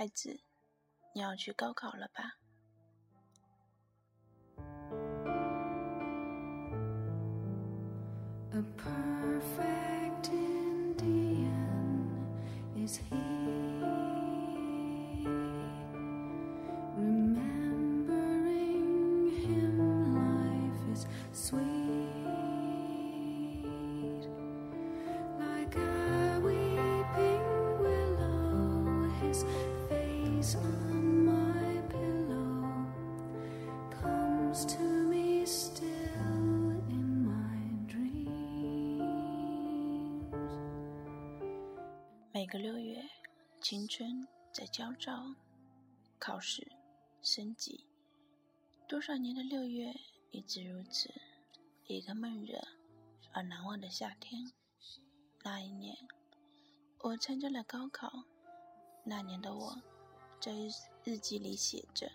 孩子，你要去高考了吧？个六月，青春在焦躁，考试升级。多少年的六月一直如此，一个闷热而难忘的夏天。那一年，我参加了高考。那年的我，在日记里写着：“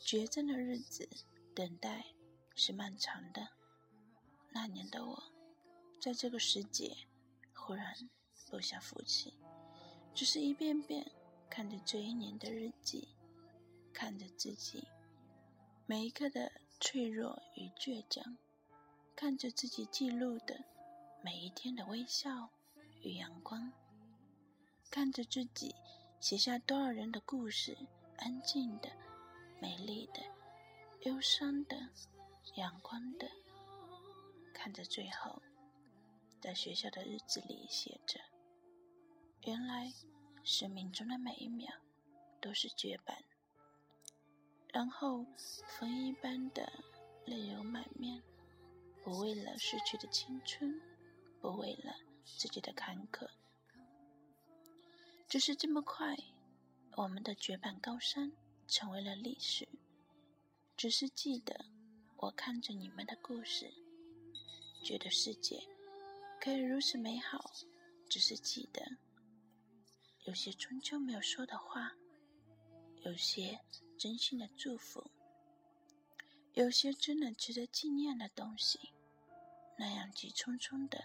绝症的日子，等待是漫长的。”那年的我，在这个时节，忽然。不想服气，只是一遍遍看着这一年的日记，看着自己每一刻的脆弱与倔强，看着自己记录的每一天的微笑与阳光，看着自己写下多少人的故事，安静的、美丽的、忧伤的、阳光的，看着最后在学校的日子里写着。原来，生命中的每一秒都是绝版。然后，风一般的泪流满面，不为了逝去的青春，不为了自己的坎坷，只是这么快，我们的绝版高山成为了历史。只是记得，我看着你们的故事，觉得世界可以如此美好。只是记得。有些终究没有说的话，有些真心的祝福，有些真的值得纪念的东西，那样急匆匆的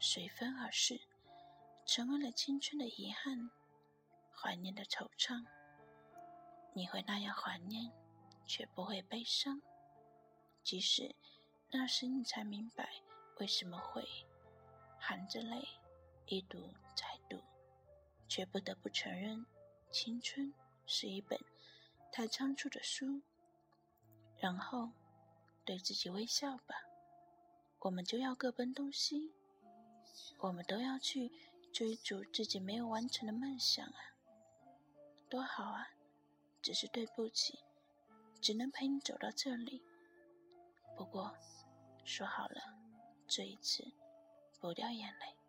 随风而逝，成为了青春的遗憾，怀念的惆怅。你会那样怀念，却不会悲伤，即使那时你才明白为什么会含着泪一读再。却不得不承认，青春是一本太仓促的书。然后，对自己微笑吧。我们就要各奔东西，我们都要去追逐自己没有完成的梦想啊！多好啊！只是对不起，只能陪你走到这里。不过，说好了，这一次不掉眼泪。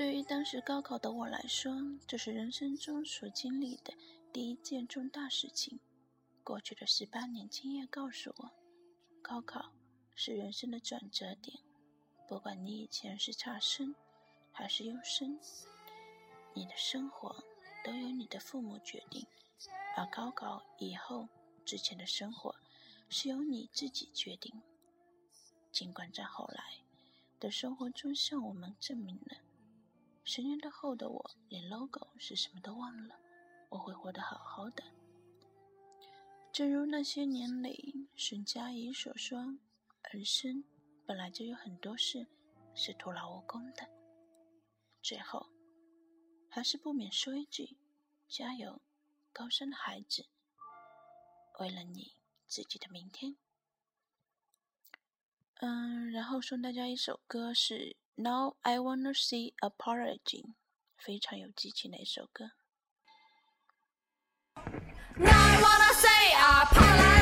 对于当时高考的我来说，这是人生中所经历的第一件重大事情。过去的十八年经验告诉我，高考是人生的转折点。不管你以前是差生还是优生，你的生活都由你的父母决定；而高考以后之前的生活，是由你自己决定。尽管在后来的生活中向我们证明了。十年的后的我，连 logo 是什么都忘了。我会活得好好的，正如那些年里沈佳宜所说：“人生本来就有很多事是徒劳无功的。”最后，还是不免说一句：“加油，高三的孩子！为了你自己的明天。”嗯，然后送大家一首歌是。Now I wanna see apology，非常有激情的一首歌。I wanna say apology。